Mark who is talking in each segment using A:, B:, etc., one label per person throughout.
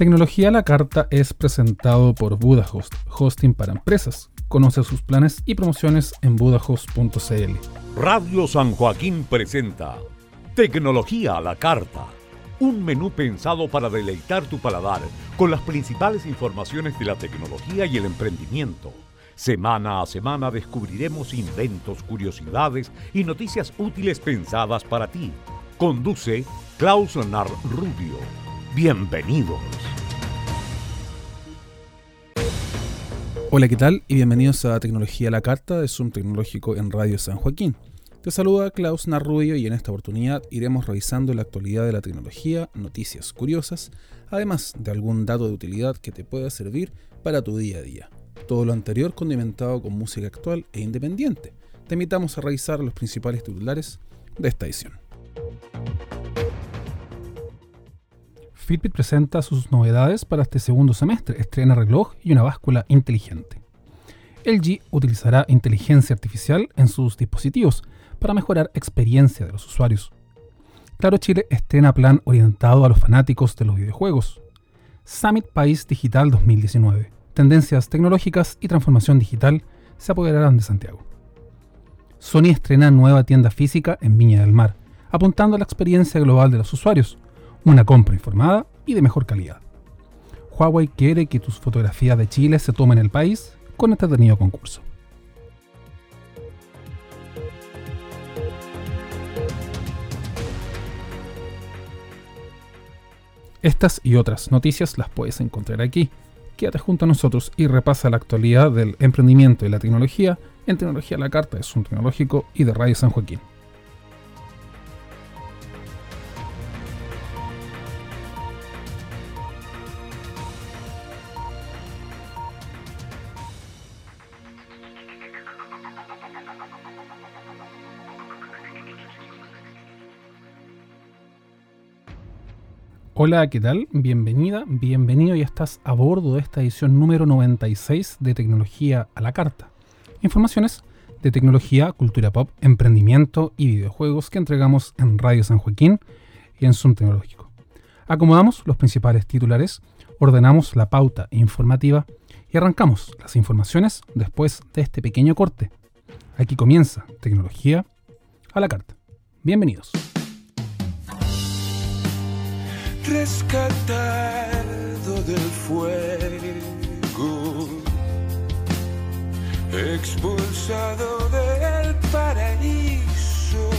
A: Tecnología a la Carta es presentado por Budahost, hosting para empresas. Conoce sus planes y promociones en budahost.cl.
B: Radio San Joaquín presenta Tecnología a la Carta, un menú pensado para deleitar tu paladar con las principales informaciones de la tecnología y el emprendimiento. Semana a semana descubriremos inventos, curiosidades y noticias útiles pensadas para ti. Conduce Klaus Leonard Rubio. Bienvenidos.
A: Hola, ¿qué tal? Y bienvenidos a Tecnología a la Carta de Zoom Tecnológico en Radio San Joaquín. Te saluda Klaus Narrubio y en esta oportunidad iremos revisando la actualidad de la tecnología, noticias curiosas, además de algún dato de utilidad que te pueda servir para tu día a día. Todo lo anterior condimentado con música actual e independiente. Te invitamos a revisar los principales titulares de esta edición. Fitbit presenta sus novedades para este segundo semestre. Estrena reloj y una báscula inteligente. LG utilizará inteligencia artificial en sus dispositivos para mejorar experiencia de los usuarios. Claro Chile estrena plan orientado a los fanáticos de los videojuegos. Summit País Digital 2019. Tendencias tecnológicas y transformación digital se apoderarán de Santiago. Sony estrena nueva tienda física en Viña del Mar, apuntando a la experiencia global de los usuarios, una compra informada y de mejor calidad. Huawei quiere que tus fotografías de Chile se tomen en el país con este entretenido concurso. Estas y otras noticias las puedes encontrar aquí. Quédate junto a nosotros y repasa la actualidad del emprendimiento y la tecnología en Tecnología la Carta de Zoom Tecnológico y de Radio San Joaquín. Hola, ¿qué tal? Bienvenida, bienvenido y estás a bordo de esta edición número 96 de Tecnología a la Carta. Informaciones de tecnología, cultura pop, emprendimiento y videojuegos que entregamos en Radio San Joaquín y en Zoom Tecnológico. Acomodamos los principales titulares, ordenamos la pauta informativa y arrancamos las informaciones después de este pequeño corte. Aquí comienza Tecnología a la Carta. Bienvenidos
C: rescatado del fuego, expulsado del paraíso,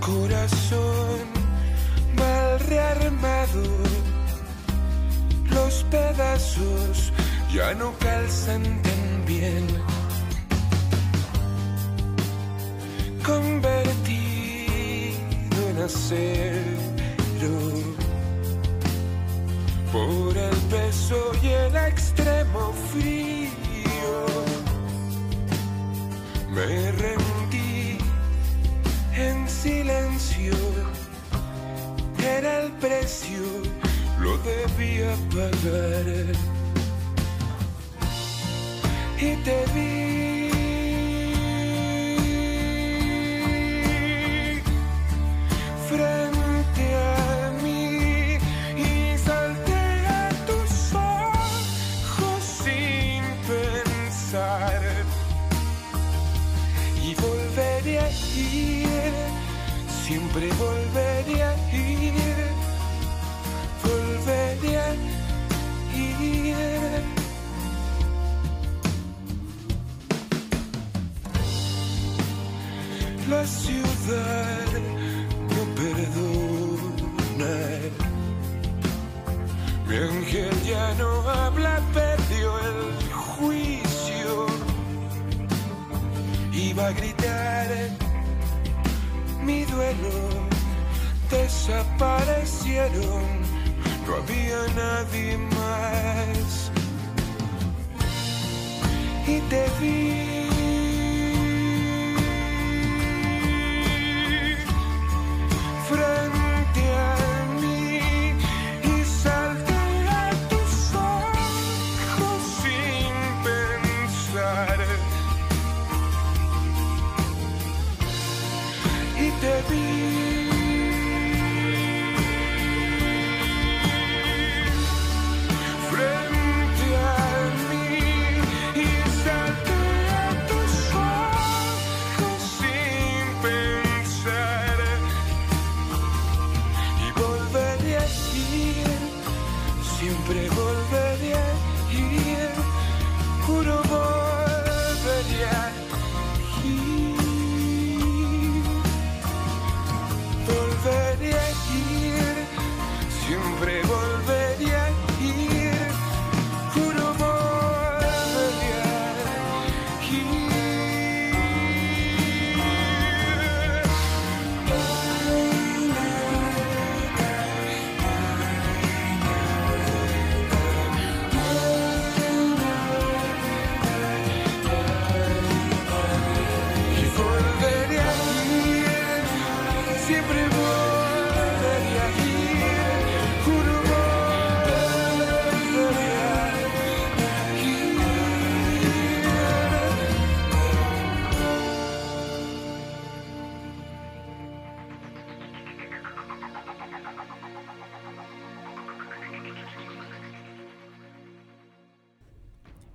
C: corazón mal rearmado, los pedazos ya no calzan tan bien. Convertido por el peso y el extremo frío. Me rendí en silencio, era el precio, lo debía pagar. Y te vi frente.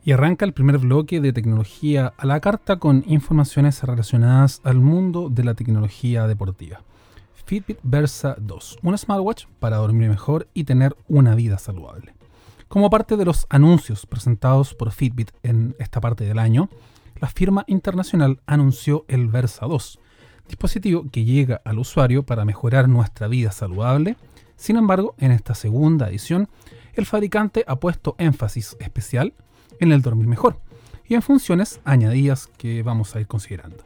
C: Y
A: arranca el primer bloque de tecnología a la carta con informaciones relacionadas al mundo de la tecnología deportiva. Fitbit Versa 2, un smartwatch para dormir mejor y tener una vida saludable. Como parte de los anuncios presentados por Fitbit en esta parte del año, la firma internacional anunció el Versa 2, dispositivo que llega al usuario para mejorar nuestra vida saludable. Sin embargo, en esta segunda edición, el fabricante ha puesto énfasis especial en el dormir mejor y en funciones añadidas que vamos a ir considerando.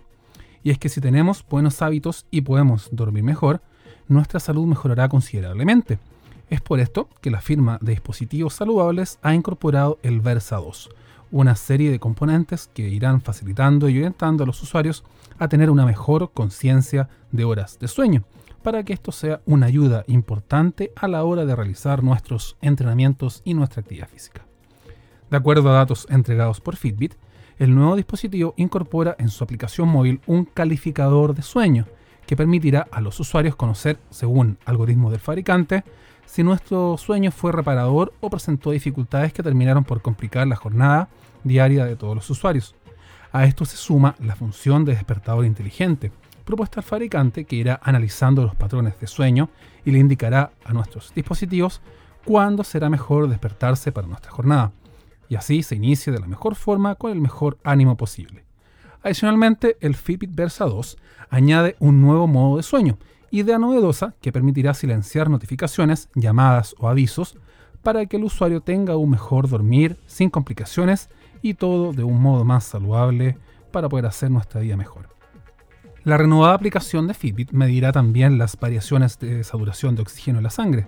A: Y es que si tenemos buenos hábitos y podemos dormir mejor, nuestra salud mejorará considerablemente. Es por esto que la firma de dispositivos saludables ha incorporado el Versa 2, una serie de componentes que irán facilitando y orientando a los usuarios a tener una mejor conciencia de horas de sueño, para que esto sea una ayuda importante a la hora de realizar nuestros entrenamientos y nuestra actividad física. De acuerdo a datos entregados por Fitbit, el nuevo dispositivo incorpora en su aplicación móvil un calificador de sueño que permitirá a los usuarios conocer, según algoritmos del fabricante, si nuestro sueño fue reparador o presentó dificultades que terminaron por complicar la jornada diaria de todos los usuarios. A esto se suma la función de despertador inteligente, propuesta al fabricante que irá analizando los patrones de sueño y le indicará a nuestros dispositivos cuándo será mejor despertarse para nuestra jornada y así se inicie de la mejor forma con el mejor ánimo posible. Adicionalmente, el Fitbit Versa 2 añade un nuevo modo de sueño, idea novedosa que permitirá silenciar notificaciones, llamadas o avisos para que el usuario tenga un mejor dormir sin complicaciones y todo de un modo más saludable para poder hacer nuestra vida mejor. La renovada aplicación de Fitbit medirá también las variaciones de saturación de oxígeno en la sangre,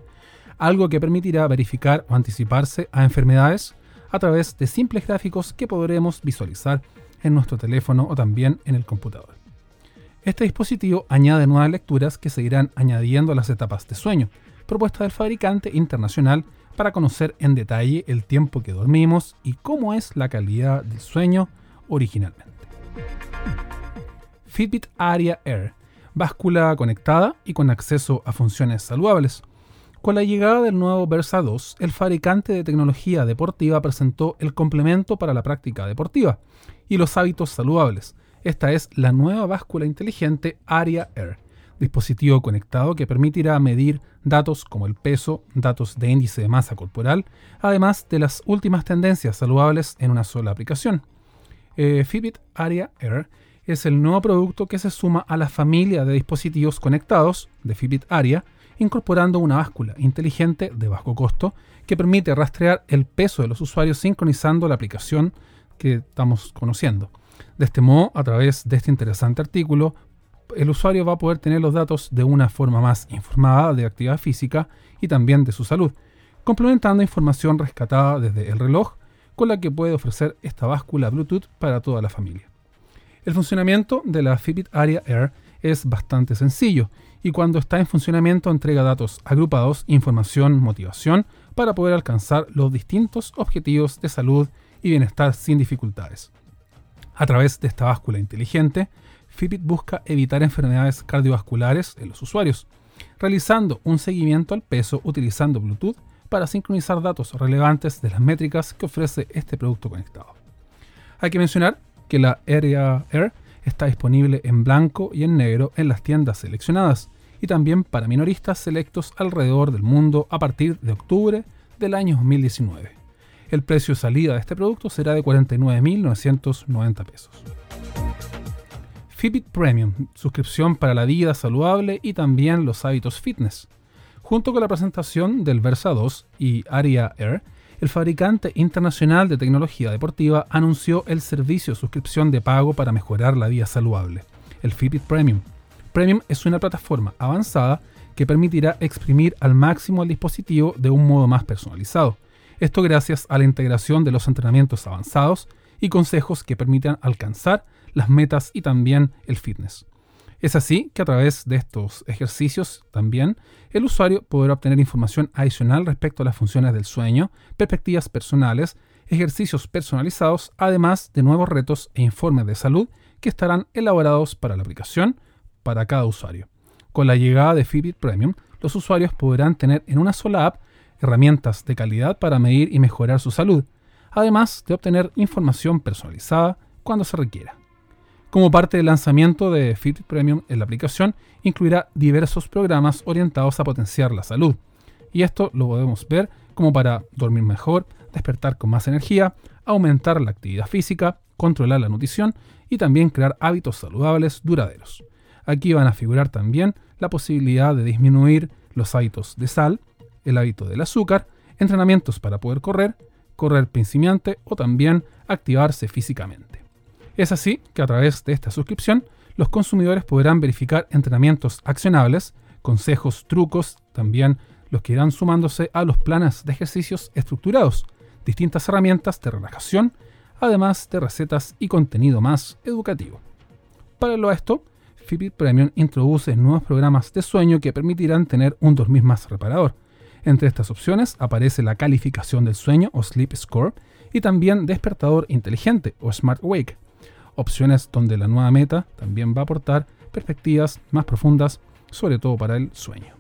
A: algo que permitirá verificar o anticiparse a enfermedades a través de simples gráficos que podremos visualizar en nuestro teléfono o también en el computador. Este dispositivo añade nuevas lecturas que se irán añadiendo a las etapas de sueño, propuesta del fabricante internacional para conocer en detalle el tiempo que dormimos y cómo es la calidad del sueño originalmente. Fitbit Aria Air, báscula conectada y con acceso a funciones saludables, con la llegada del nuevo Versa 2, el fabricante de tecnología deportiva presentó el complemento para la práctica deportiva y los hábitos saludables. Esta es la nueva báscula inteligente Aria Air, dispositivo conectado que permitirá medir datos como el peso, datos de índice de masa corporal, además de las últimas tendencias saludables en una sola aplicación. Eh, Fitbit Aria Air es el nuevo producto que se suma a la familia de dispositivos conectados de Fitbit Aria, incorporando una báscula inteligente de bajo costo que permite rastrear el peso de los usuarios sincronizando la aplicación que estamos conociendo. De este modo, a través de este interesante artículo, el usuario va a poder tener los datos de una forma más informada de actividad física y también de su salud, complementando información rescatada desde el reloj con la que puede ofrecer esta báscula Bluetooth para toda la familia. El funcionamiento de la Fitbit Aria Air es bastante sencillo y cuando está en funcionamiento entrega datos agrupados, información, motivación para poder alcanzar los distintos objetivos de salud y bienestar sin dificultades. A través de esta báscula inteligente, Fitbit busca evitar enfermedades cardiovasculares en los usuarios, realizando un seguimiento al peso utilizando Bluetooth para sincronizar datos relevantes de las métricas que ofrece este producto conectado. Hay que mencionar que la Area Air está disponible en blanco y en negro en las tiendas seleccionadas y también para minoristas selectos alrededor del mundo a partir de octubre del año 2019. El precio de salida de este producto será de 49.990 pesos. Fitbit Premium, suscripción para la vida saludable y también los hábitos fitness. Junto con la presentación del Versa 2 y Aria Air, el fabricante internacional de tecnología deportiva anunció el servicio de suscripción de pago para mejorar la vida saludable, el Fitbit Premium. Premium es una plataforma avanzada que permitirá exprimir al máximo el dispositivo de un modo más personalizado. Esto gracias a la integración de los entrenamientos avanzados y consejos que permitan alcanzar las metas y también el fitness. Es así que a través de estos ejercicios también el usuario podrá obtener información adicional respecto a las funciones del sueño, perspectivas personales, ejercicios personalizados, además de nuevos retos e informes de salud que estarán elaborados para la aplicación para cada usuario. Con la llegada de Fitbit Premium, los usuarios podrán tener en una sola app herramientas de calidad para medir y mejorar su salud, además de obtener información personalizada cuando se requiera. Como parte del lanzamiento de Fitbit Premium en la aplicación, incluirá diversos programas orientados a potenciar la salud. Y esto lo podemos ver como para dormir mejor, despertar con más energía, aumentar la actividad física, controlar la nutrición y también crear hábitos saludables duraderos. Aquí van a figurar también la posibilidad de disminuir los hábitos de sal, el hábito del azúcar, entrenamientos para poder correr, correr principiante o también activarse físicamente. Es así que a través de esta suscripción los consumidores podrán verificar entrenamientos accionables, consejos, trucos, también los que irán sumándose a los planes de ejercicios estructurados, distintas herramientas de relajación, además de recetas y contenido más educativo. Para a esto, Fitbit Premium introduce nuevos programas de sueño que permitirán tener un dormir más reparador. Entre estas opciones aparece la calificación del sueño o Sleep Score y también despertador inteligente o Smart Wake, opciones donde la nueva meta también va a aportar perspectivas más profundas, sobre todo para el sueño.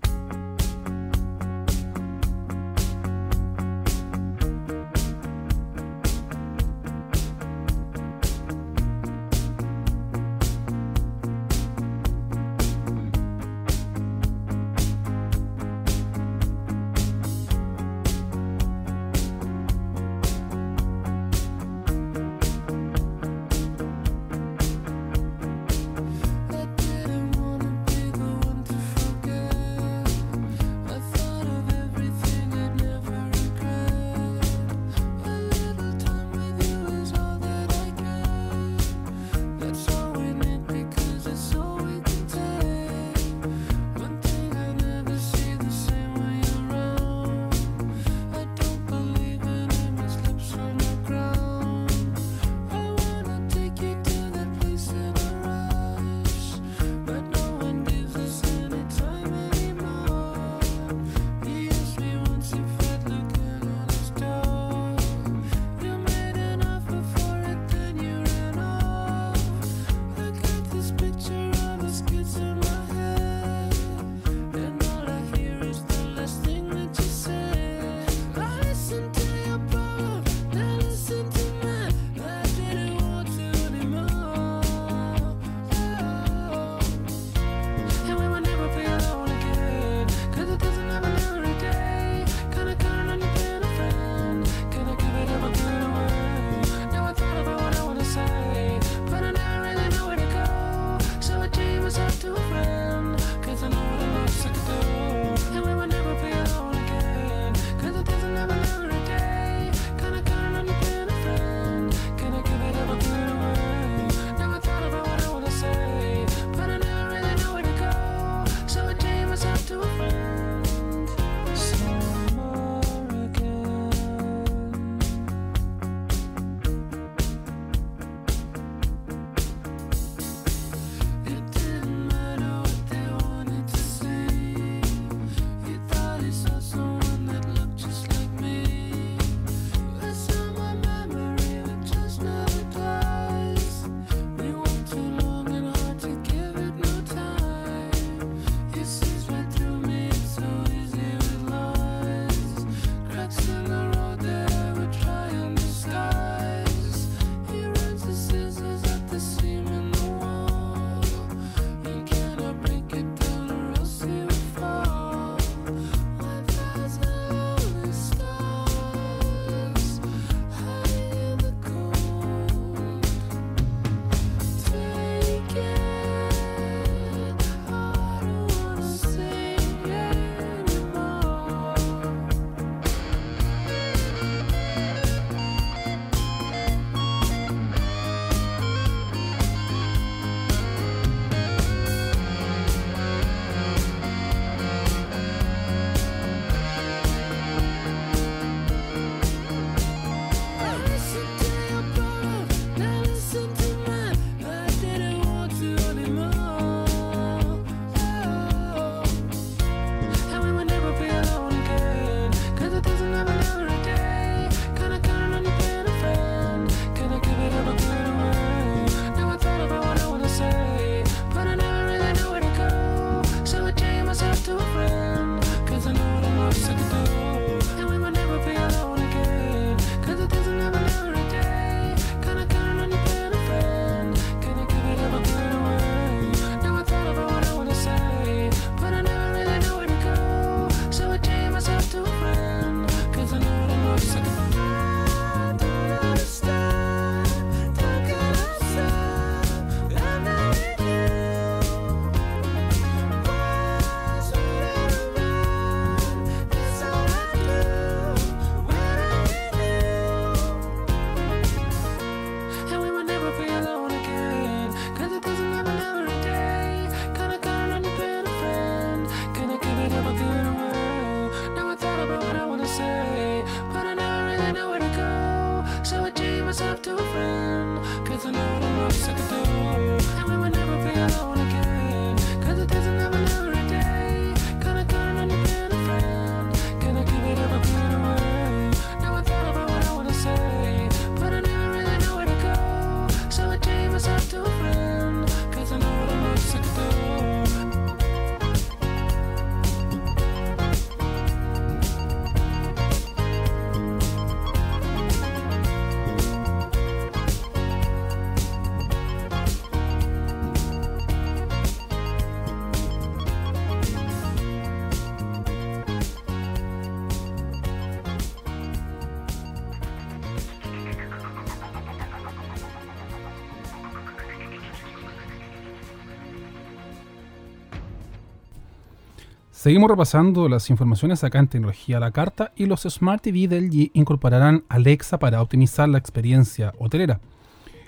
A: Seguimos repasando las informaciones acá en Tecnología a la Carta y los Smart TV del LG incorporarán Alexa para optimizar la experiencia hotelera.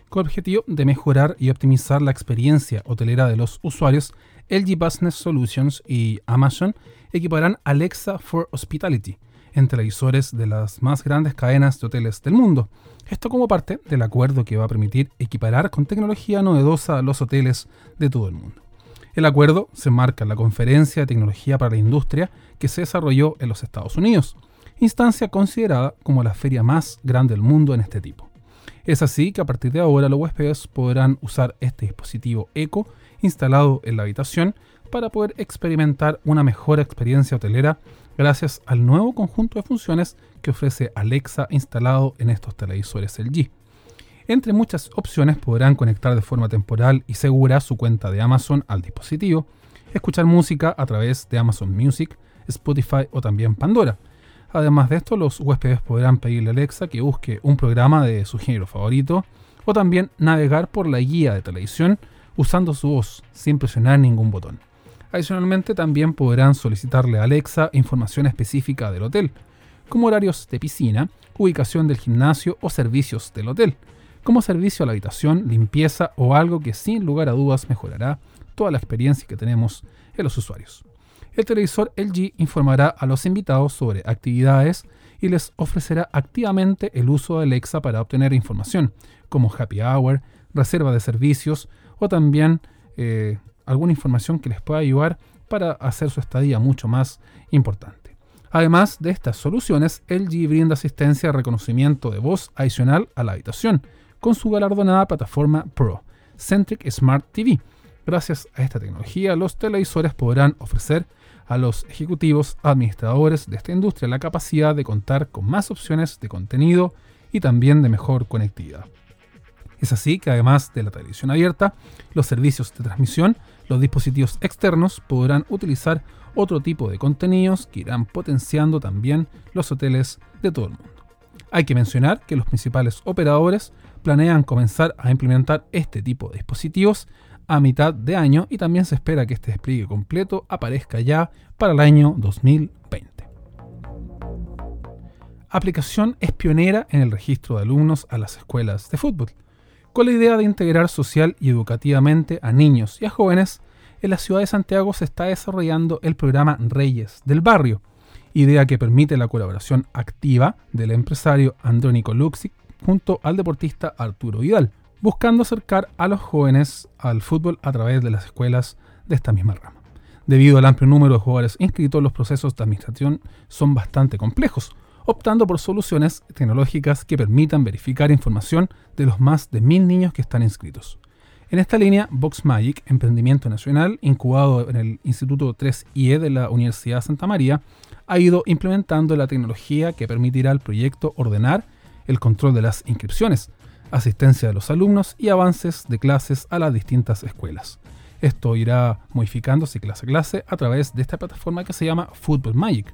A: Con el objetivo de mejorar y optimizar la experiencia hotelera de los usuarios, LG Business Solutions y Amazon equiparán Alexa for Hospitality en televisores de las más grandes cadenas de hoteles del mundo. Esto como parte del acuerdo que va a permitir equiparar con tecnología novedosa los hoteles de todo el mundo. El acuerdo se marca en la Conferencia de Tecnología para la Industria que se desarrolló en los Estados Unidos, instancia considerada como la feria más grande del mundo en este tipo. Es así que a partir de ahora los huéspedes podrán usar este dispositivo Eco instalado en la habitación para poder experimentar una mejor experiencia hotelera gracias al nuevo conjunto de funciones que ofrece Alexa instalado en estos televisores LG. Entre muchas opciones podrán conectar de forma temporal y segura su cuenta de Amazon al dispositivo, escuchar música a través de Amazon Music, Spotify o también Pandora. Además de esto, los huéspedes podrán pedirle a Alexa que busque un programa de su género favorito o también navegar por la guía de televisión usando su voz sin presionar ningún botón. Adicionalmente también podrán solicitarle a Alexa información específica del hotel, como horarios de piscina, ubicación del gimnasio o servicios del hotel, como servicio a la habitación, limpieza o algo que sin lugar a dudas mejorará toda la experiencia que tenemos en los usuarios. El televisor LG informará a los invitados sobre actividades y les ofrecerá activamente el uso de Alexa para obtener información, como happy hour, reserva de servicios o también eh, alguna información que les pueda ayudar para hacer su estadía mucho más importante. Además de estas soluciones, LG brinda asistencia de reconocimiento de voz adicional a la habitación con su galardonada plataforma Pro, Centric Smart TV. Gracias a esta tecnología, los televisores podrán ofrecer a los ejecutivos administradores de esta industria la capacidad de contar con más opciones de contenido y también de mejor conectividad. Es así que además de la televisión abierta, los servicios de transmisión, los dispositivos externos podrán utilizar otro tipo de contenidos que irán potenciando también los hoteles de todo el mundo. Hay que mencionar que los principales operadores planean comenzar a implementar este tipo de dispositivos a mitad de año y también se espera que este despliegue completo aparezca ya para el año 2020. Aplicación es pionera en el registro de alumnos a las escuelas de fútbol con la idea de integrar social y educativamente a niños y a jóvenes, en la ciudad de Santiago se está desarrollando el programa Reyes del Barrio, idea que permite la colaboración activa del empresario Andrónico Luxic junto al deportista Arturo Vidal, buscando acercar a los jóvenes al fútbol a través de las escuelas de esta misma rama. Debido al amplio número de jugadores inscritos, los procesos de administración son bastante complejos, optando por soluciones tecnológicas que permitan verificar información de los más de mil niños que están inscritos. En esta línea, VoxMagic, emprendimiento nacional incubado en el Instituto 3IE de la Universidad Santa María, ha ido implementando la tecnología que permitirá al proyecto ordenar el control de las inscripciones, asistencia de los alumnos y avances de clases a las distintas escuelas. Esto irá modificándose clase a clase a través de esta plataforma que se llama Football Magic,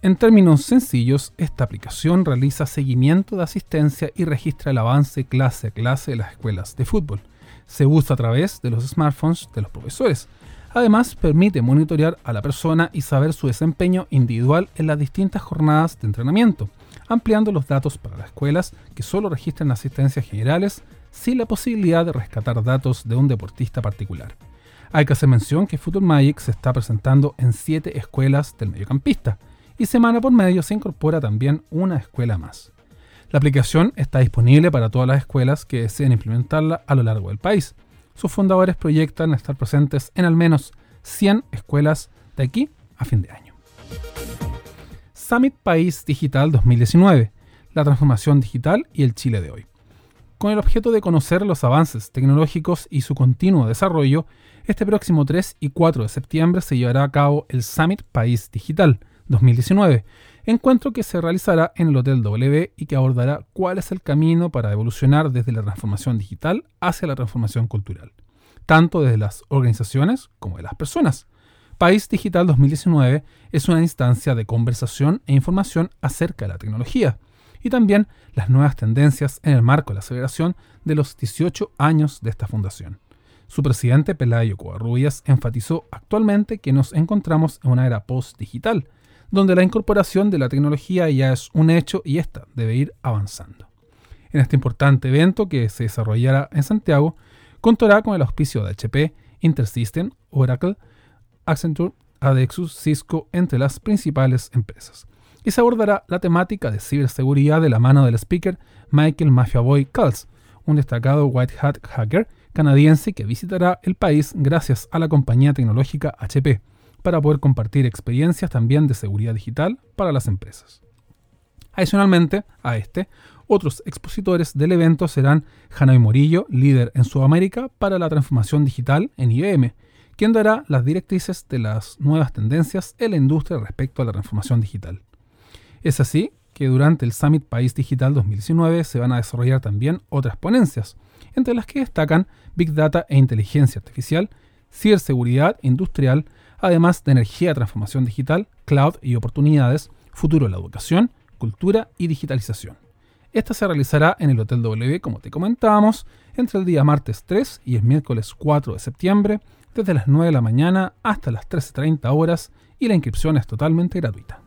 A: en términos sencillos, esta aplicación realiza seguimiento de asistencia y registra el avance clase a clase de las escuelas de fútbol. Se usa a través de los smartphones de los profesores. Además, permite monitorear a la persona y saber su desempeño individual en las distintas jornadas de entrenamiento, ampliando los datos para las escuelas que solo registran asistencias generales sin la posibilidad de rescatar datos de un deportista particular. Hay que hacer mención que Football Magic se está presentando en 7 escuelas del mediocampista, y semana por medio se incorpora también una escuela más. La aplicación está disponible para todas las escuelas que deseen implementarla a lo largo del país. Sus fundadores proyectan estar presentes en al menos 100 escuelas de aquí a fin de año. Summit País Digital 2019, la transformación digital y el Chile de hoy. Con el objeto de conocer los avances tecnológicos y su continuo desarrollo, este próximo 3 y 4 de septiembre se llevará a cabo el Summit País Digital, 2019, encuentro que se realizará en el Hotel W y que abordará cuál es el camino para evolucionar desde la transformación digital hacia la transformación cultural, tanto desde las organizaciones como de las personas. País Digital 2019 es una instancia de conversación e información acerca de la tecnología y también las nuevas tendencias en el marco de la celebración de los 18 años de esta fundación. Su presidente, Pelayo Covarrubias, enfatizó actualmente que nos encontramos en una era post-digital, donde la incorporación de la tecnología ya es un hecho y esta debe ir avanzando. En este importante evento que se desarrollará en Santiago, contará con el auspicio de HP, Intersystem, Oracle, Accenture, Adexus, Cisco, entre las principales empresas. Y se abordará la temática de ciberseguridad de la mano del speaker Michael Mafiaboy Culls, un destacado white hat hacker canadiense que visitará el país gracias a la compañía tecnológica HP, para poder compartir experiencias también de seguridad digital para las empresas. Adicionalmente a este, otros expositores del evento serán Hanoi Morillo, líder en Sudamérica para la transformación digital en IBM, quien dará las directrices de las nuevas tendencias en la industria respecto a la transformación digital. Es así que durante el Summit País Digital 2019 se van a desarrollar también otras ponencias, entre las que destacan Big Data e Inteligencia Artificial, Ciberseguridad Industrial, además de Energía, Transformación Digital, Cloud y Oportunidades, Futuro de la Educación, Cultura y Digitalización. Esta se realizará en el Hotel W, como te comentábamos, entre el día martes 3 y el miércoles 4 de septiembre, desde las 9 de la mañana hasta las 13.30 horas, y la inscripción es totalmente gratuita.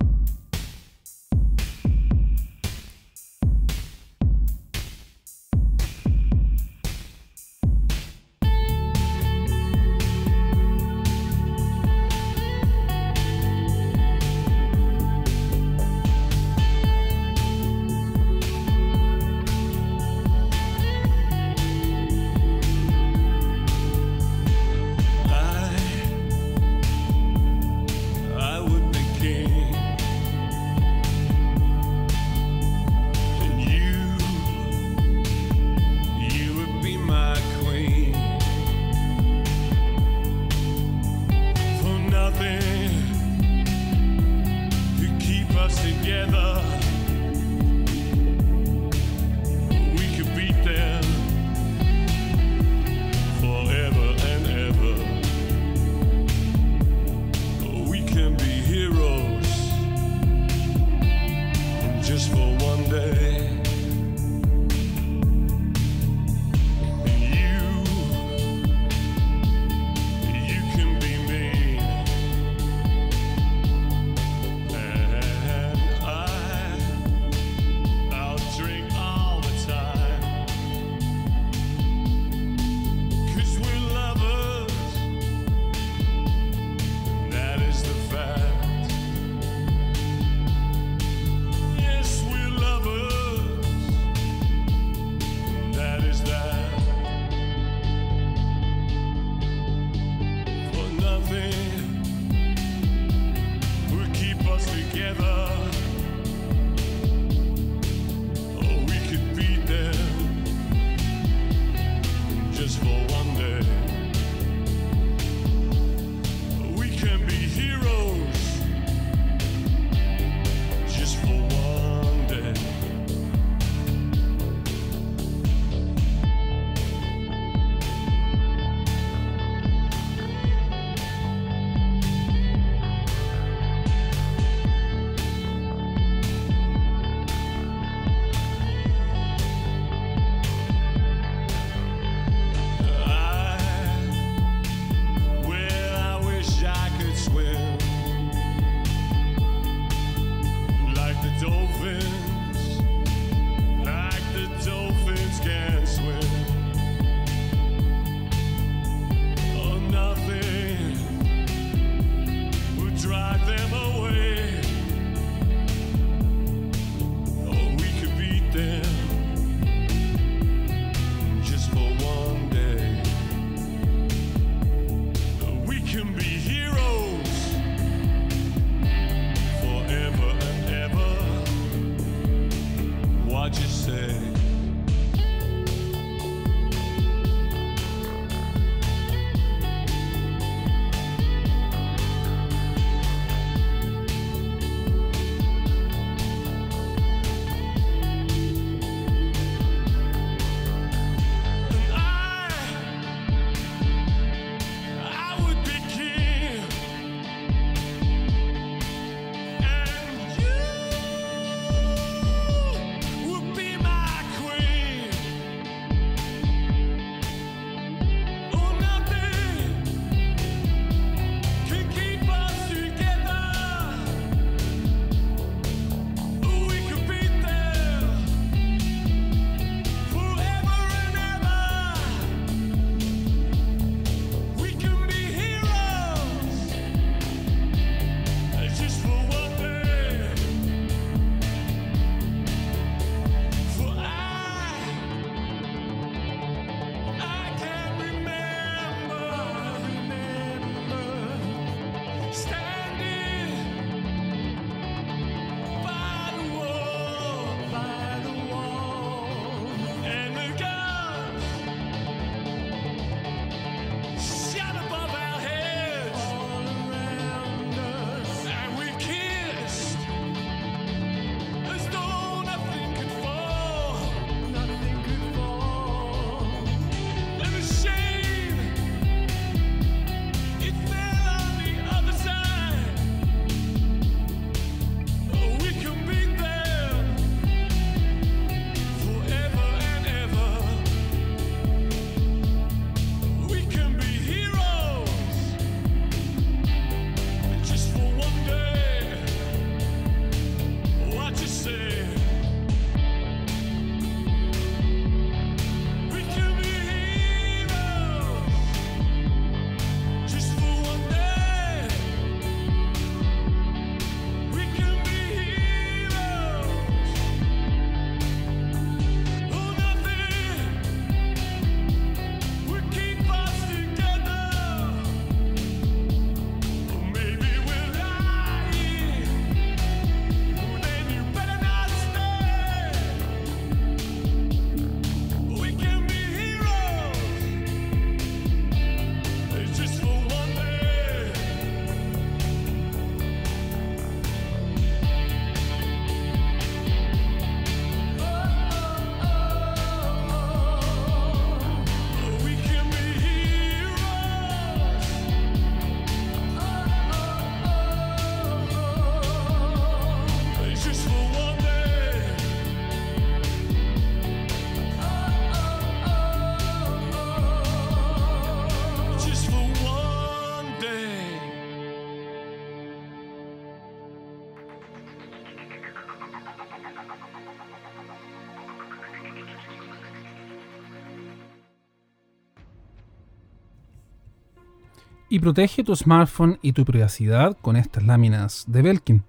A: Y protege tu smartphone y tu privacidad con estas láminas de Belkin.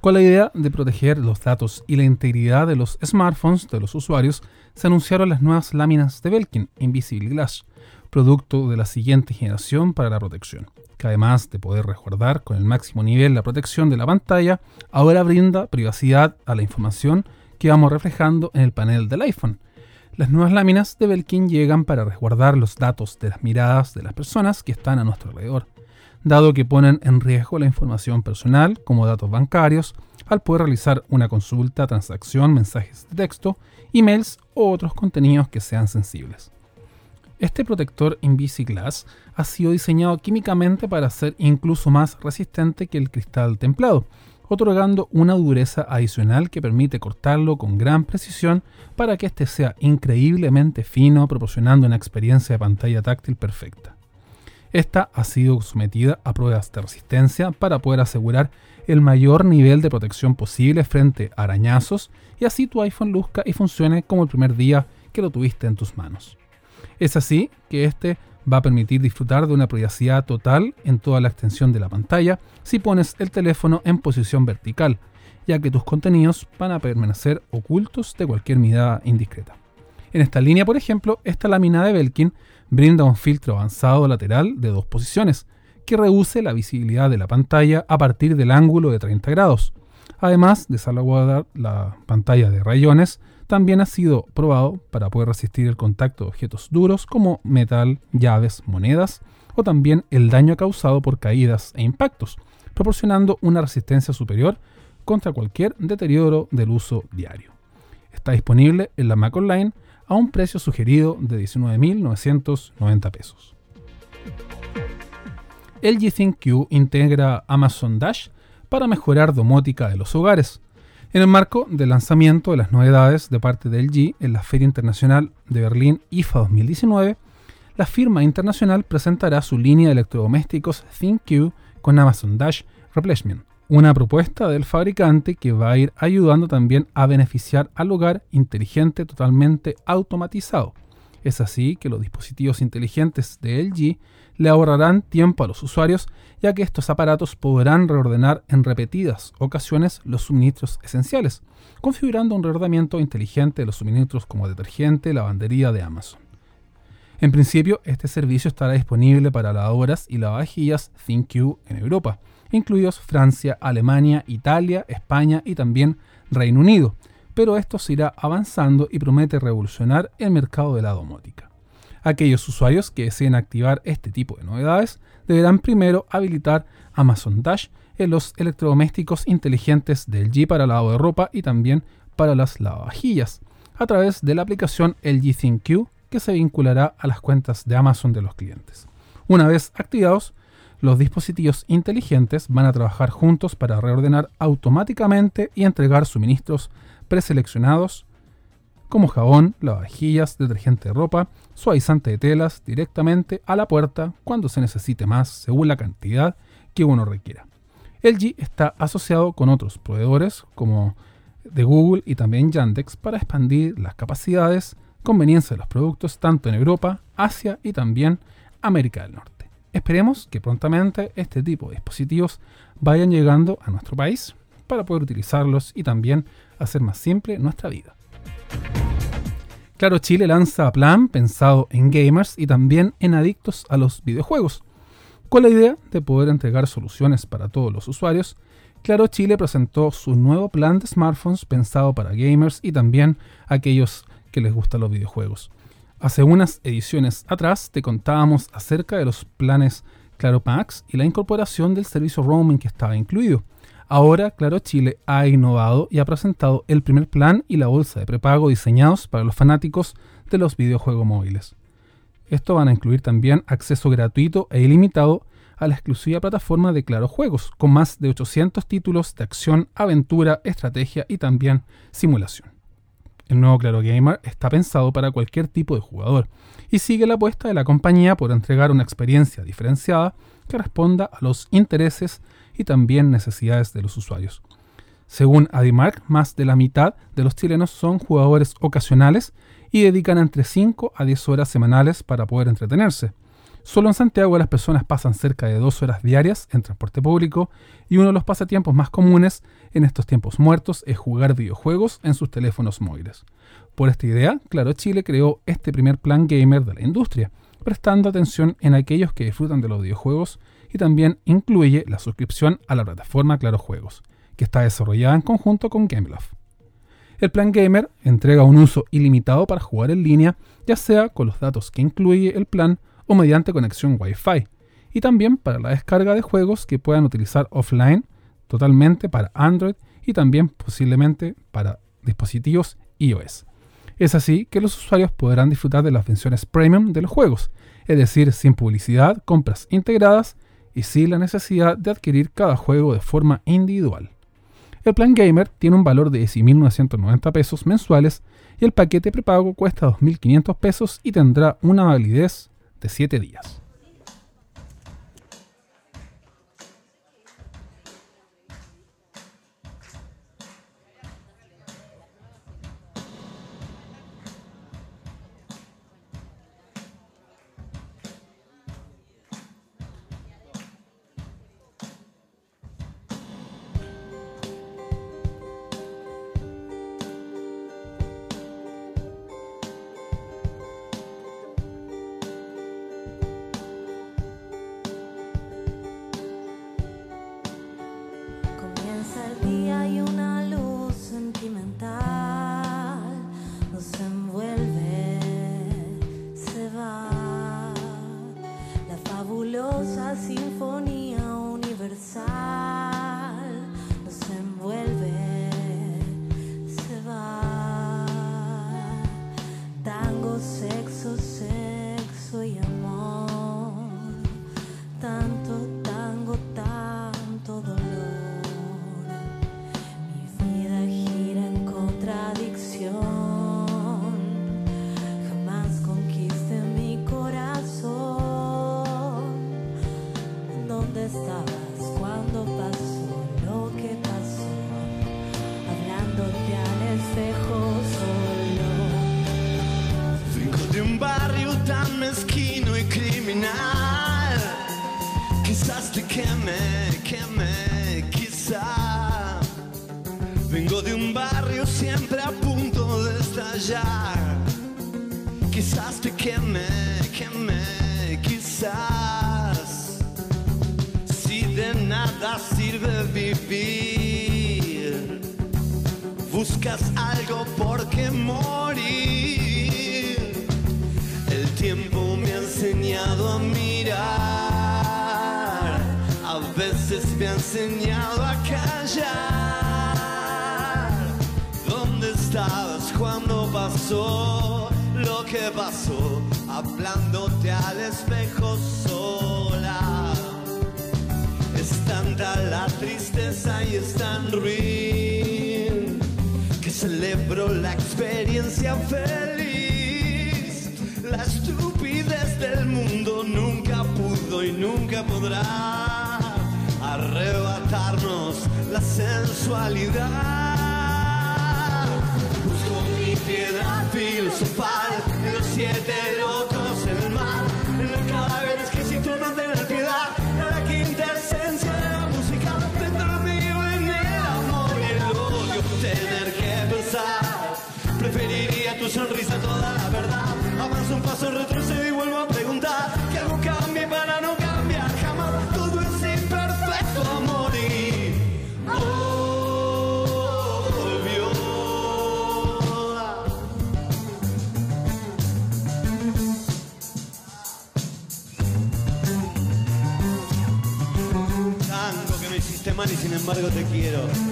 A: Con la idea de proteger los datos y la integridad de los smartphones de los usuarios, se anunciaron las nuevas láminas de Belkin Invisible Glass, producto de la siguiente generación para la protección, que además de poder resguardar con el máximo nivel la protección de la pantalla, ahora brinda privacidad a la información que vamos reflejando en el panel del iPhone. Las nuevas láminas de Belkin llegan para resguardar los datos de las miradas de las personas que están a nuestro alrededor dado que ponen en riesgo la información personal como datos bancarios al poder realizar una consulta, transacción, mensajes de texto, emails o otros contenidos que sean sensibles. Este protector Invisiglass ha sido diseñado químicamente para ser incluso más resistente que el cristal templado, otorgando una dureza adicional que permite cortarlo con gran precisión para que éste sea increíblemente fino, proporcionando una experiencia de pantalla táctil perfecta. Esta ha sido sometida a pruebas de resistencia para poder asegurar el mayor nivel de protección posible frente a arañazos y así tu iPhone luzca y funcione como el primer día que lo tuviste en tus manos. Es así que este va a permitir disfrutar de una privacidad total en toda la extensión de la pantalla si pones el teléfono en posición vertical, ya que tus contenidos van a permanecer ocultos de cualquier mirada indiscreta. En esta línea, por ejemplo, esta lámina de Belkin brinda un filtro avanzado lateral de dos posiciones, que reduce la visibilidad de la pantalla a partir del ángulo de 30 grados. Además de salvaguardar la pantalla de rayones, también ha sido probado para poder resistir el contacto de objetos duros como metal, llaves, monedas o también el daño causado por caídas e impactos, proporcionando una resistencia superior contra cualquier deterioro del uso diario. Está disponible en la Mac Online a un precio sugerido de 19.990 pesos. LG ThinQ integra Amazon Dash para mejorar domótica de los hogares. En el marco del lanzamiento de las novedades de parte de LG en la Feria Internacional de Berlín IFA 2019, la firma internacional presentará su línea de electrodomésticos ThinQ con Amazon Dash Replacement, una propuesta del fabricante que va a ir ayudando también a beneficiar al hogar inteligente totalmente automatizado. Es así que los dispositivos inteligentes de LG le ahorrarán tiempo a los usuarios, ya que estos aparatos podrán reordenar en repetidas ocasiones los suministros esenciales, configurando un reordenamiento inteligente de los suministros como detergente, lavandería de Amazon. En principio, este servicio estará disponible para lavadoras y lavavajillas ThinQ en Europa, incluidos Francia, Alemania, Italia, España y también Reino Unido, pero esto se irá avanzando y promete revolucionar el mercado de la domótica. Aquellos usuarios que deseen activar este tipo de novedades deberán primero habilitar Amazon Dash en los electrodomésticos inteligentes del G para lavado de ropa y también para las lavavajillas, a través de la aplicación LG ThinQ que se vinculará a las cuentas de Amazon de los clientes. Una vez activados, los dispositivos inteligentes van a trabajar juntos para reordenar automáticamente y entregar suministros preseleccionados como jabón, lavavajillas, detergente de ropa, suavizante de telas directamente a la puerta cuando se necesite más según la cantidad que uno requiera. LG está asociado con otros proveedores como de Google y también Yandex para expandir las capacidades, conveniencia de los productos tanto en Europa, Asia y también América del Norte. Esperemos que prontamente este tipo de dispositivos vayan llegando a nuestro país para poder utilizarlos y también hacer más simple nuestra vida. Claro Chile lanza plan pensado en gamers y también en adictos a los videojuegos. Con la idea de poder entregar soluciones para todos los usuarios, Claro Chile presentó su nuevo plan de smartphones pensado para gamers y también aquellos que les gustan los videojuegos. Hace unas ediciones atrás te contábamos acerca de los planes Claro Max y la incorporación del servicio roaming que estaba incluido. Ahora Claro Chile ha innovado y ha presentado el primer plan y la bolsa de prepago diseñados para los fanáticos de los videojuegos móviles. Esto van a incluir también acceso gratuito e ilimitado a la exclusiva plataforma de Claro Juegos, con más de 800 títulos de acción, aventura, estrategia y también simulación. El nuevo Claro Gamer está pensado para cualquier tipo de jugador y sigue la apuesta de la compañía por entregar una experiencia diferenciada que responda a los intereses y también necesidades de los usuarios. Según Adimark, más de la mitad de los chilenos son jugadores ocasionales y dedican entre 5 a 10 horas semanales para poder entretenerse. Solo en Santiago las personas pasan cerca de dos horas diarias en transporte público y uno de los pasatiempos más comunes en estos tiempos muertos es jugar videojuegos en sus teléfonos móviles. Por esta idea, Claro Chile creó este primer plan gamer de la industria, prestando atención en aquellos que disfrutan de los videojuegos y también incluye la suscripción a la plataforma Claro Juegos, que está desarrollada en conjunto con Gameloft. El plan Gamer entrega un uso ilimitado para jugar en línea, ya sea con los datos que incluye el plan o mediante conexión Wi-Fi, y también para la descarga de juegos que puedan utilizar offline totalmente para Android y también posiblemente para dispositivos iOS. Es así que los usuarios podrán disfrutar de las funciones premium de los juegos, es decir, sin publicidad, compras integradas y sin la necesidad de adquirir cada juego de forma individual. El plan Gamer tiene un valor de 10.990 pesos mensuales y el paquete prepago cuesta 2.500 pesos y tendrá una validez de 7 días.
D: Busco mi piedra filosofal en los siete locos del mar, en los cadáveres que sin no tener piedad, en la quinta esencia de la música, dentro mío en el amor y el odio, tener que pensar. Preferiría tu sonrisa toda la verdad. Avanzo un paso, retrocedo y sin embargo te quiero.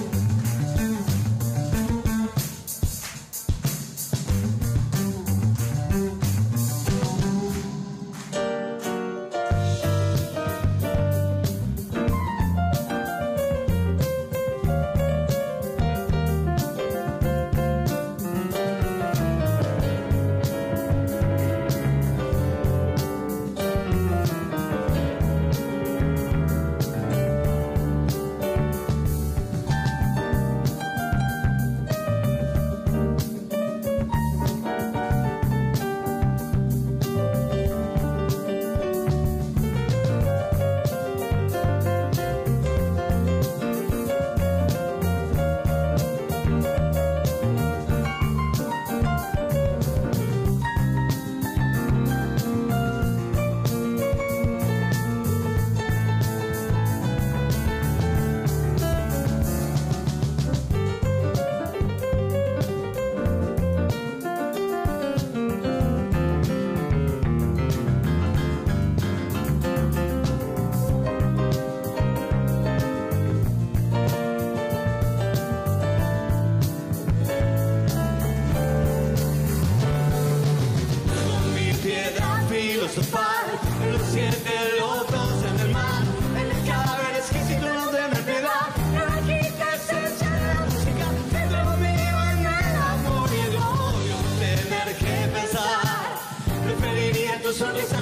E: Filosofal, en los siete locos en el mar, en el cadáver exquisito no tener piedad, en la quinta esencia de la música, en lo mío, en el amor y el odio, tener que pensar, preferiría tu sonrisa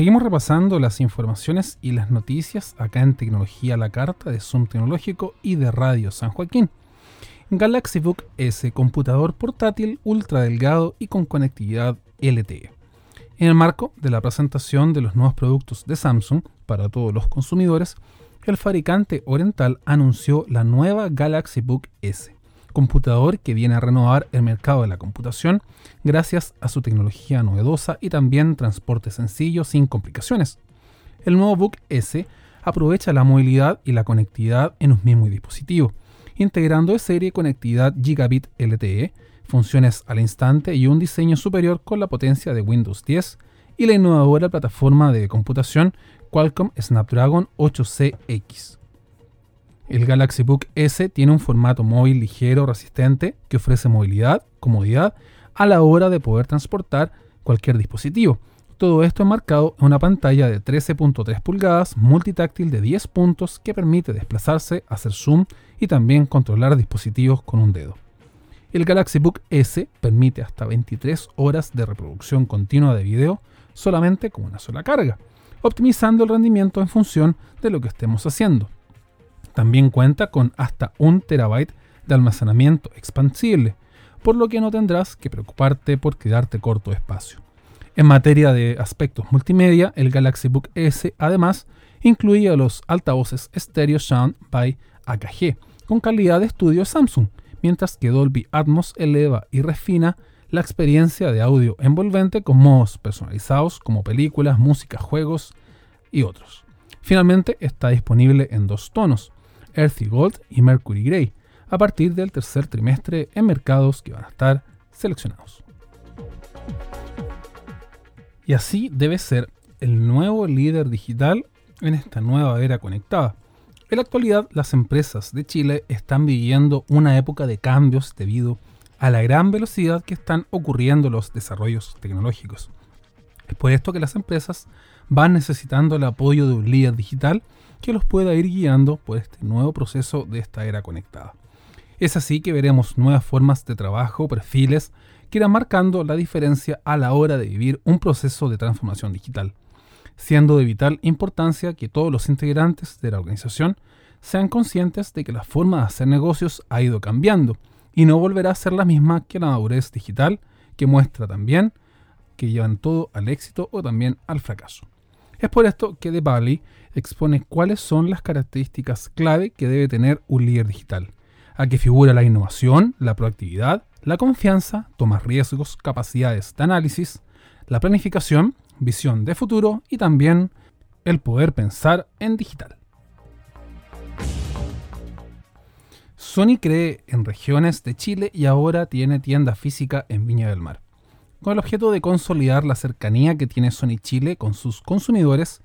A: Seguimos repasando las informaciones y las noticias acá en Tecnología la Carta de Zoom Tecnológico y de Radio San Joaquín. Galaxy Book S, computador portátil ultra delgado y con conectividad LTE. En el marco de la presentación de los nuevos productos de Samsung para todos los consumidores, el fabricante oriental anunció la nueva Galaxy Book S, computador que viene a renovar el mercado de la computación gracias a su tecnología novedosa y también transporte sencillo sin complicaciones. El nuevo Book S aprovecha la movilidad y la conectividad en un mismo dispositivo, integrando de serie conectividad Gigabit LTE, funciones al instante y un diseño superior con la potencia de Windows 10 y la innovadora plataforma de computación Qualcomm Snapdragon 8CX. El Galaxy Book S tiene un formato móvil ligero, resistente, que ofrece movilidad, comodidad a la hora de poder transportar cualquier dispositivo. Todo esto enmarcado en una pantalla de 13.3 pulgadas multitáctil de 10 puntos que permite desplazarse, hacer zoom y también controlar dispositivos con un dedo. El Galaxy Book S permite hasta 23 horas de reproducción continua de video solamente con una sola carga, optimizando el rendimiento en función de lo que estemos haciendo. También cuenta con hasta 1 terabyte de almacenamiento expansible, por lo que no tendrás que preocuparte por quedarte corto de espacio. En materia de aspectos multimedia, el Galaxy Book S además incluía los altavoces Stereo Sound by AKG con calidad de estudio Samsung, mientras que Dolby Atmos eleva y refina la experiencia de audio envolvente con modos personalizados como películas, música, juegos y otros. Finalmente está disponible en dos tonos, Earthy Gold y Mercury Grey, a partir del tercer trimestre en mercados que van a estar seleccionados. Y así debe ser el nuevo líder digital en esta nueva era conectada. En la actualidad, las empresas de Chile están viviendo una época de cambios debido a la gran velocidad que están ocurriendo los desarrollos tecnológicos. Es por esto que las empresas van necesitando el apoyo de un líder digital que los pueda ir guiando por este nuevo proceso de esta era conectada. Es así que veremos nuevas formas de trabajo, perfiles, que irán marcando la diferencia a la hora de vivir un proceso de transformación digital, siendo de vital importancia que todos los integrantes de la organización sean conscientes de que la forma de hacer negocios ha ido cambiando y no volverá a ser la misma que la madurez digital que muestra también que llevan todo al éxito o también al fracaso. Es por esto que The Valley expone cuáles son las características clave que debe tener un líder digital, a que figura la innovación, la proactividad, la confianza, tomar riesgos, capacidades de análisis, la planificación, visión de futuro y también el poder pensar en digital. Sony cree en regiones de Chile y ahora tiene tienda física en Viña del Mar. Con el objeto de consolidar la cercanía que tiene Sony Chile con sus consumidores,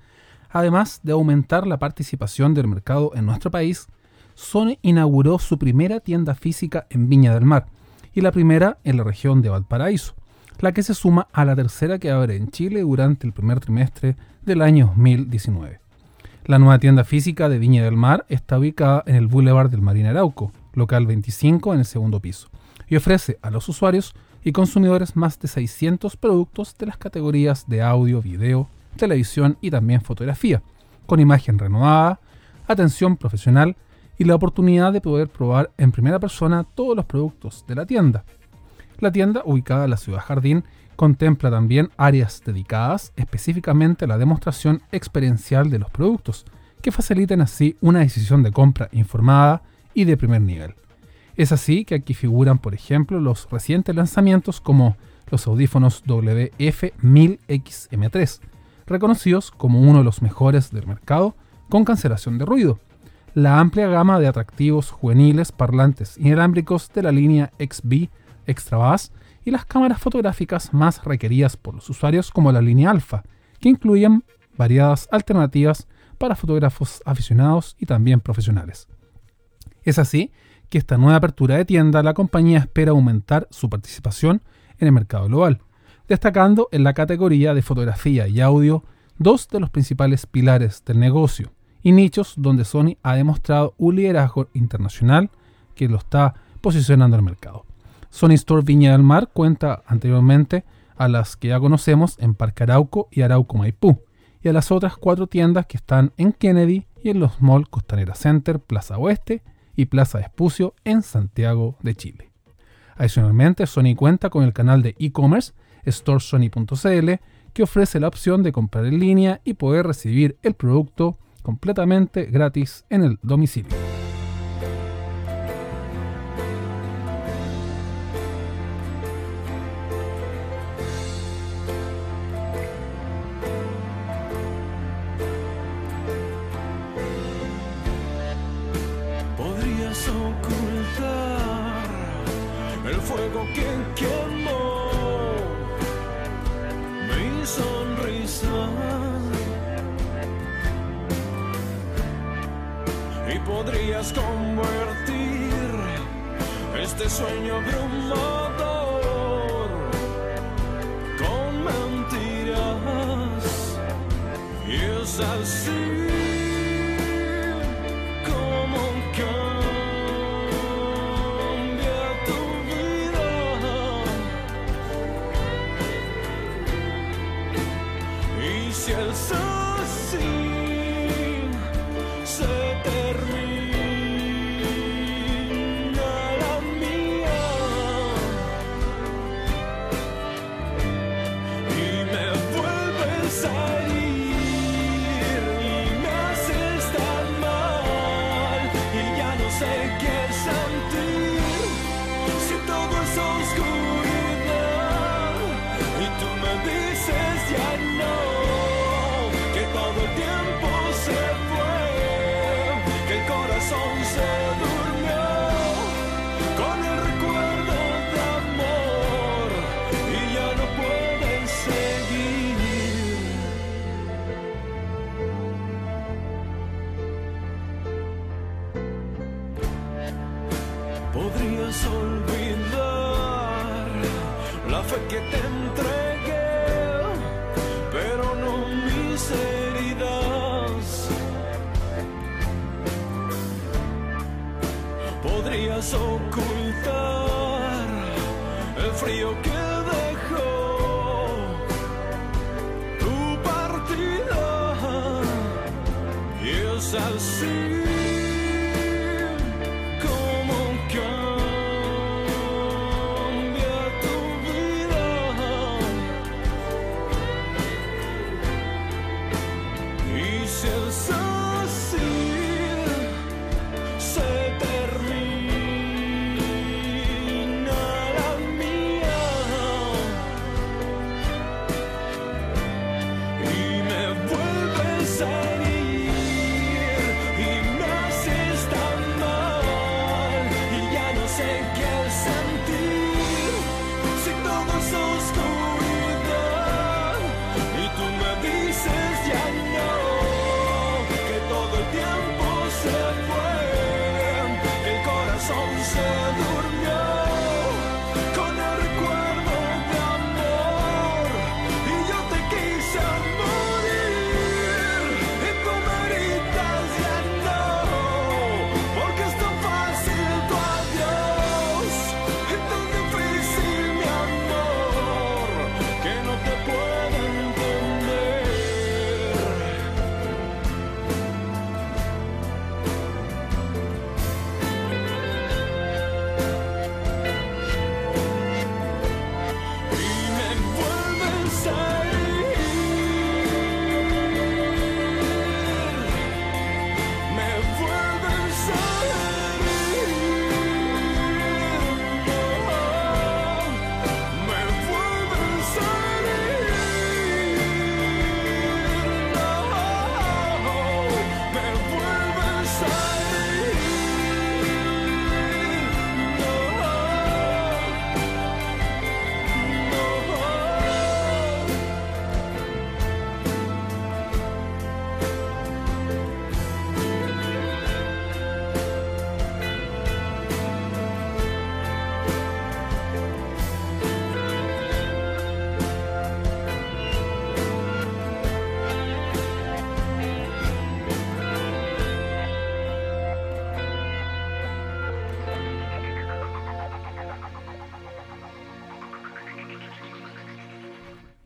A: además de aumentar la participación del mercado en nuestro país, Sony inauguró su primera tienda física en Viña del Mar y la primera en la región de Valparaíso, la que se suma a la tercera que abre en Chile durante el primer trimestre del año 2019. La nueva tienda física de Viña del Mar está ubicada en el Boulevard del Marín Arauco, local 25 en el segundo piso, y ofrece a los usuarios y consumidores más de 600 productos de las categorías de audio, video, televisión y también fotografía, con imagen renovada, atención profesional y la oportunidad de poder probar en primera persona todos los productos de la tienda. La tienda, ubicada en la ciudad Jardín, contempla también áreas dedicadas específicamente a la demostración experiencial de los productos, que faciliten así una decisión de compra informada y de primer nivel. Es así que aquí figuran, por ejemplo, los recientes lanzamientos como los audífonos WF-1000XM3, reconocidos como uno de los mejores del mercado con cancelación de ruido, la amplia gama de atractivos juveniles parlantes inalámbricos de la línea XB Extra Bass y las cámaras fotográficas más requeridas por los usuarios como la línea Alpha, que incluyen variadas alternativas para fotógrafos aficionados y también profesionales. Es así que esta nueva apertura de tienda la compañía espera aumentar su participación en el mercado global, destacando en la categoría de fotografía y audio dos de los principales pilares del negocio y nichos donde Sony ha demostrado un liderazgo internacional que lo está posicionando el mercado. Sony Store Viña del Mar cuenta anteriormente a las que ya conocemos en Parque Arauco y Arauco Maipú, y a las otras cuatro tiendas que están en Kennedy y en los malls Costanera Center, Plaza Oeste y Plaza Espucio en Santiago de Chile. Adicionalmente, Sony cuenta con el canal de e-commerce storesony.cl que ofrece la opción de comprar en línea y poder recibir el producto completamente gratis en el domicilio.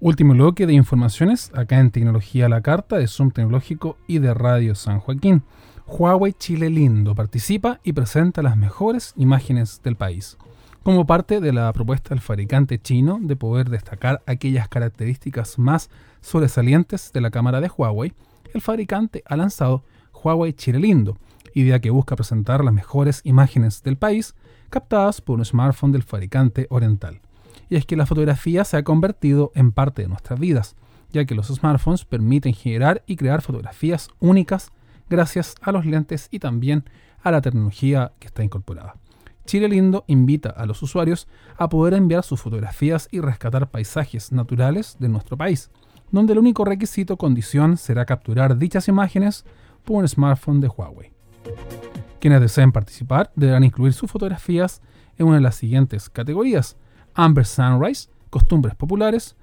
A: Último bloque de informaciones acá en Tecnología la Carta de Zoom Tecnológico y de Radio San Joaquín. Huawei Chile Lindo participa y presenta las mejores imágenes del país. Como parte de la propuesta del fabricante chino de poder destacar aquellas características más sobresalientes de la cámara de Huawei, el fabricante ha lanzado Huawei Chile Lindo, idea que busca presentar las mejores imágenes del país captadas por un smartphone del fabricante oriental. Y es que la fotografía se ha convertido en parte de nuestras vidas, ya que los smartphones permiten generar y crear fotografías únicas gracias a los lentes y también a la tecnología que está incorporada. Chile Lindo invita a los usuarios a poder enviar sus fotografías y rescatar paisajes naturales de nuestro país, donde el único requisito condición será capturar dichas imágenes por un smartphone de Huawei. Quienes deseen participar deberán incluir sus fotografías en una de las siguientes categorías: Amber Sunrise, costumbres populares,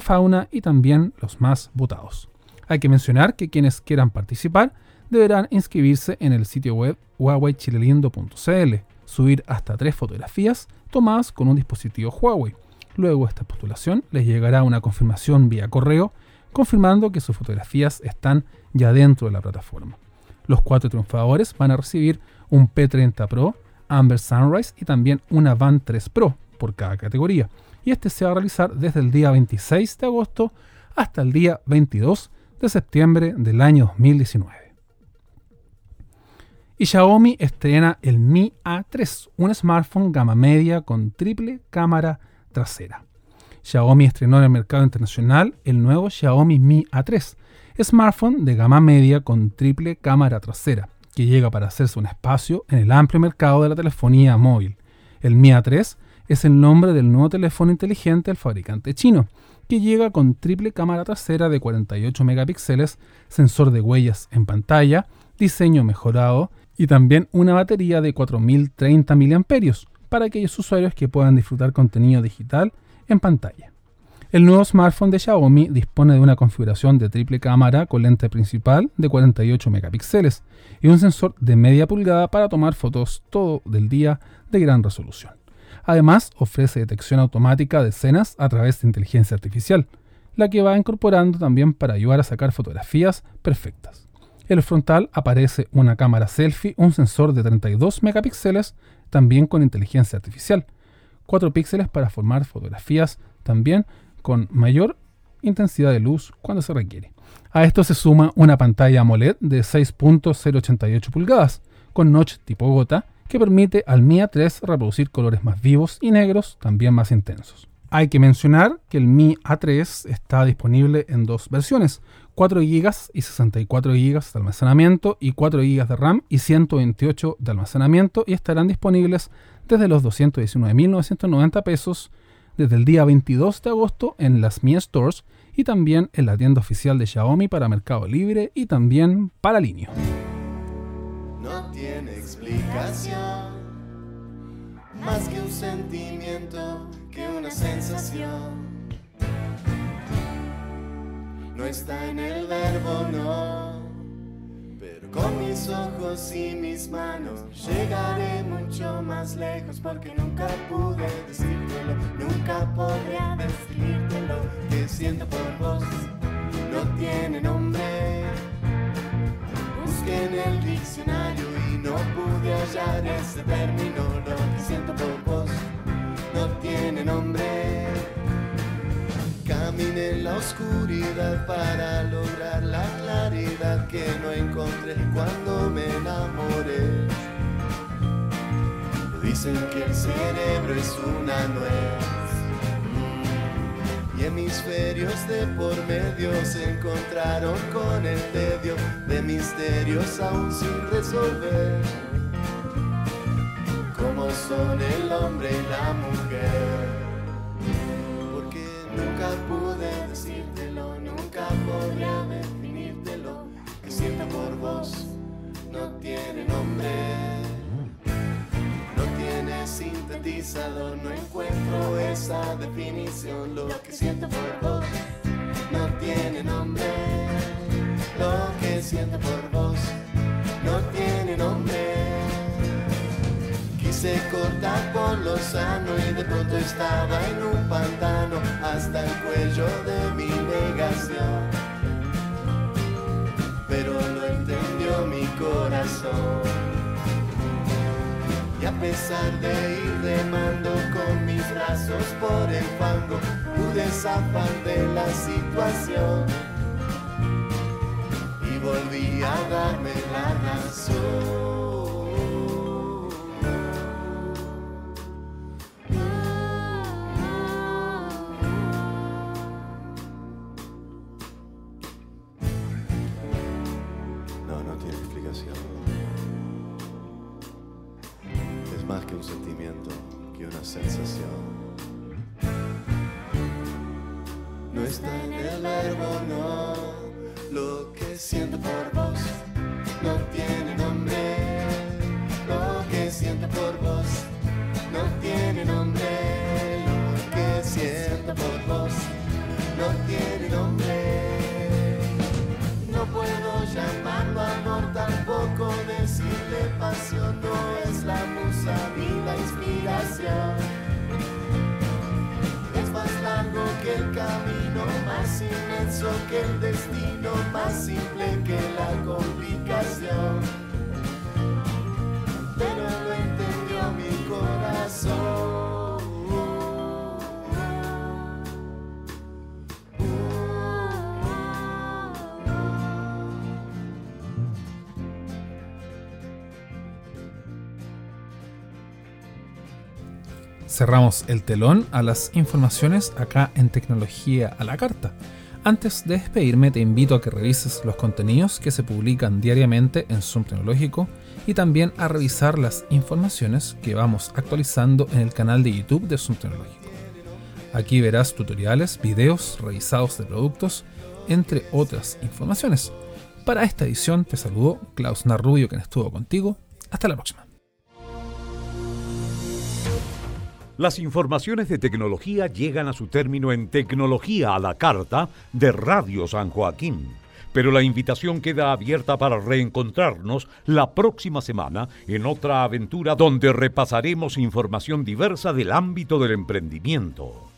A: fauna y también los más votados. Hay que mencionar que quienes quieran participar deberán inscribirse en el sitio web huaweichilelindo.cl, subir hasta tres fotografías tomadas con un dispositivo Huawei. Luego de esta postulación les llegará una confirmación vía correo confirmando que sus fotografías están ya dentro de la plataforma. Los cuatro triunfadores van a recibir un P30 Pro, Amber Sunrise y también una Van 3 Pro por cada categoría. Y este se va a realizar desde el día 26 de agosto hasta el día 22 de septiembre del año 2019. Y Xiaomi estrena el Mi A3, un smartphone gama media con triple cámara trasera. Xiaomi estrenó en el mercado internacional el nuevo Xiaomi Mi A3, smartphone de gama media con triple cámara trasera, que llega para hacerse un espacio en el amplio mercado de la telefonía móvil. El Mi A3 es el nombre del nuevo teléfono inteligente del fabricante chino, que llega con triple cámara trasera de 48 megapíxeles, sensor de huellas en pantalla, diseño mejorado y también una batería de 4030 mAh para aquellos usuarios que puedan disfrutar contenido digital en pantalla. El nuevo smartphone de Xiaomi dispone de una configuración de triple cámara con lente principal de 48 megapíxeles y un sensor de media pulgada para tomar fotos todo del día de gran resolución. Además, ofrece detección automática de escenas a través de inteligencia artificial, la que va incorporando también para ayudar a sacar fotografías perfectas. En el frontal aparece una cámara selfie, un sensor de 32 megapíxeles, también con inteligencia artificial, 4 píxeles para formar fotografías también con mayor intensidad de luz cuando se requiere. A esto se suma una pantalla AMOLED de 6.088 pulgadas, con notch tipo gota, que permite al Mi A3 reproducir colores más vivos y negros, también más intensos. Hay que mencionar que el Mi A3 está disponible en dos versiones, 4 GB y 64 GB de almacenamiento y 4 GB de RAM y 128 de almacenamiento y estarán disponibles desde los 219.990 pesos desde el día 22 de agosto en las Mi Stores y también en la tienda oficial de Xiaomi para Mercado Libre y también para Linio.
E: No tiene explicación. Más que un sentimiento, que una sensación. No está en el verbo, no. Pero con mis ojos y mis manos llegaré mucho más lejos porque nunca pude decírtelo, nunca podré describírtelo. Que siento por vos no tiene nombre. Busqué en el diccionario pude hallar ese término. Lo que siento por no tiene nombre. Caminé en la oscuridad para lograr la claridad que no encontré cuando me enamoré. Dicen que el cerebro es una nuez y hemisferios de por medio se encontraron con el tedio de misterios aún sin resolver. Son el hombre y la mujer. Porque nunca pude decírtelo, nunca podría definírtelo. Que siento por vos no tiene nombre. No tiene sintetizador, no encuentro esa definición. Lo que siento por vos no tiene nombre. Lo que siento por vos quise cortar por lo sano y de pronto estaba en un pantano hasta el cuello de mi negación. Pero lo entendió mi corazón. Y a pesar de ir remando con mis brazos por el fango, pude zafar de la situación. Y volví a darme la razón. Está en el verbo, no. Lo que siento por vos no tiene nombre. Lo que siento por vos no tiene nombre. Lo que siento por vos no tiene nombre. No puedo llamarlo amor, tampoco decirle pasión, no es la musa ni la inspiración. Camino, más inmenso que el destino, más simple que la complicación.
A: Cerramos el telón a las informaciones acá en Tecnología a la Carta. Antes de despedirme te invito a que revises los contenidos que se publican diariamente en Zoom Tecnológico y también a revisar las informaciones que vamos actualizando en el canal de YouTube de Zoom Tecnológico. Aquí verás tutoriales, videos, revisados de productos, entre otras informaciones. Para esta edición te saludo Klaus Narrubio quien estuvo contigo. Hasta la próxima.
B: Las informaciones de tecnología llegan a su término en Tecnología a la Carta de Radio San Joaquín. Pero la invitación queda abierta para reencontrarnos la próxima semana en otra aventura donde repasaremos información diversa del ámbito del emprendimiento.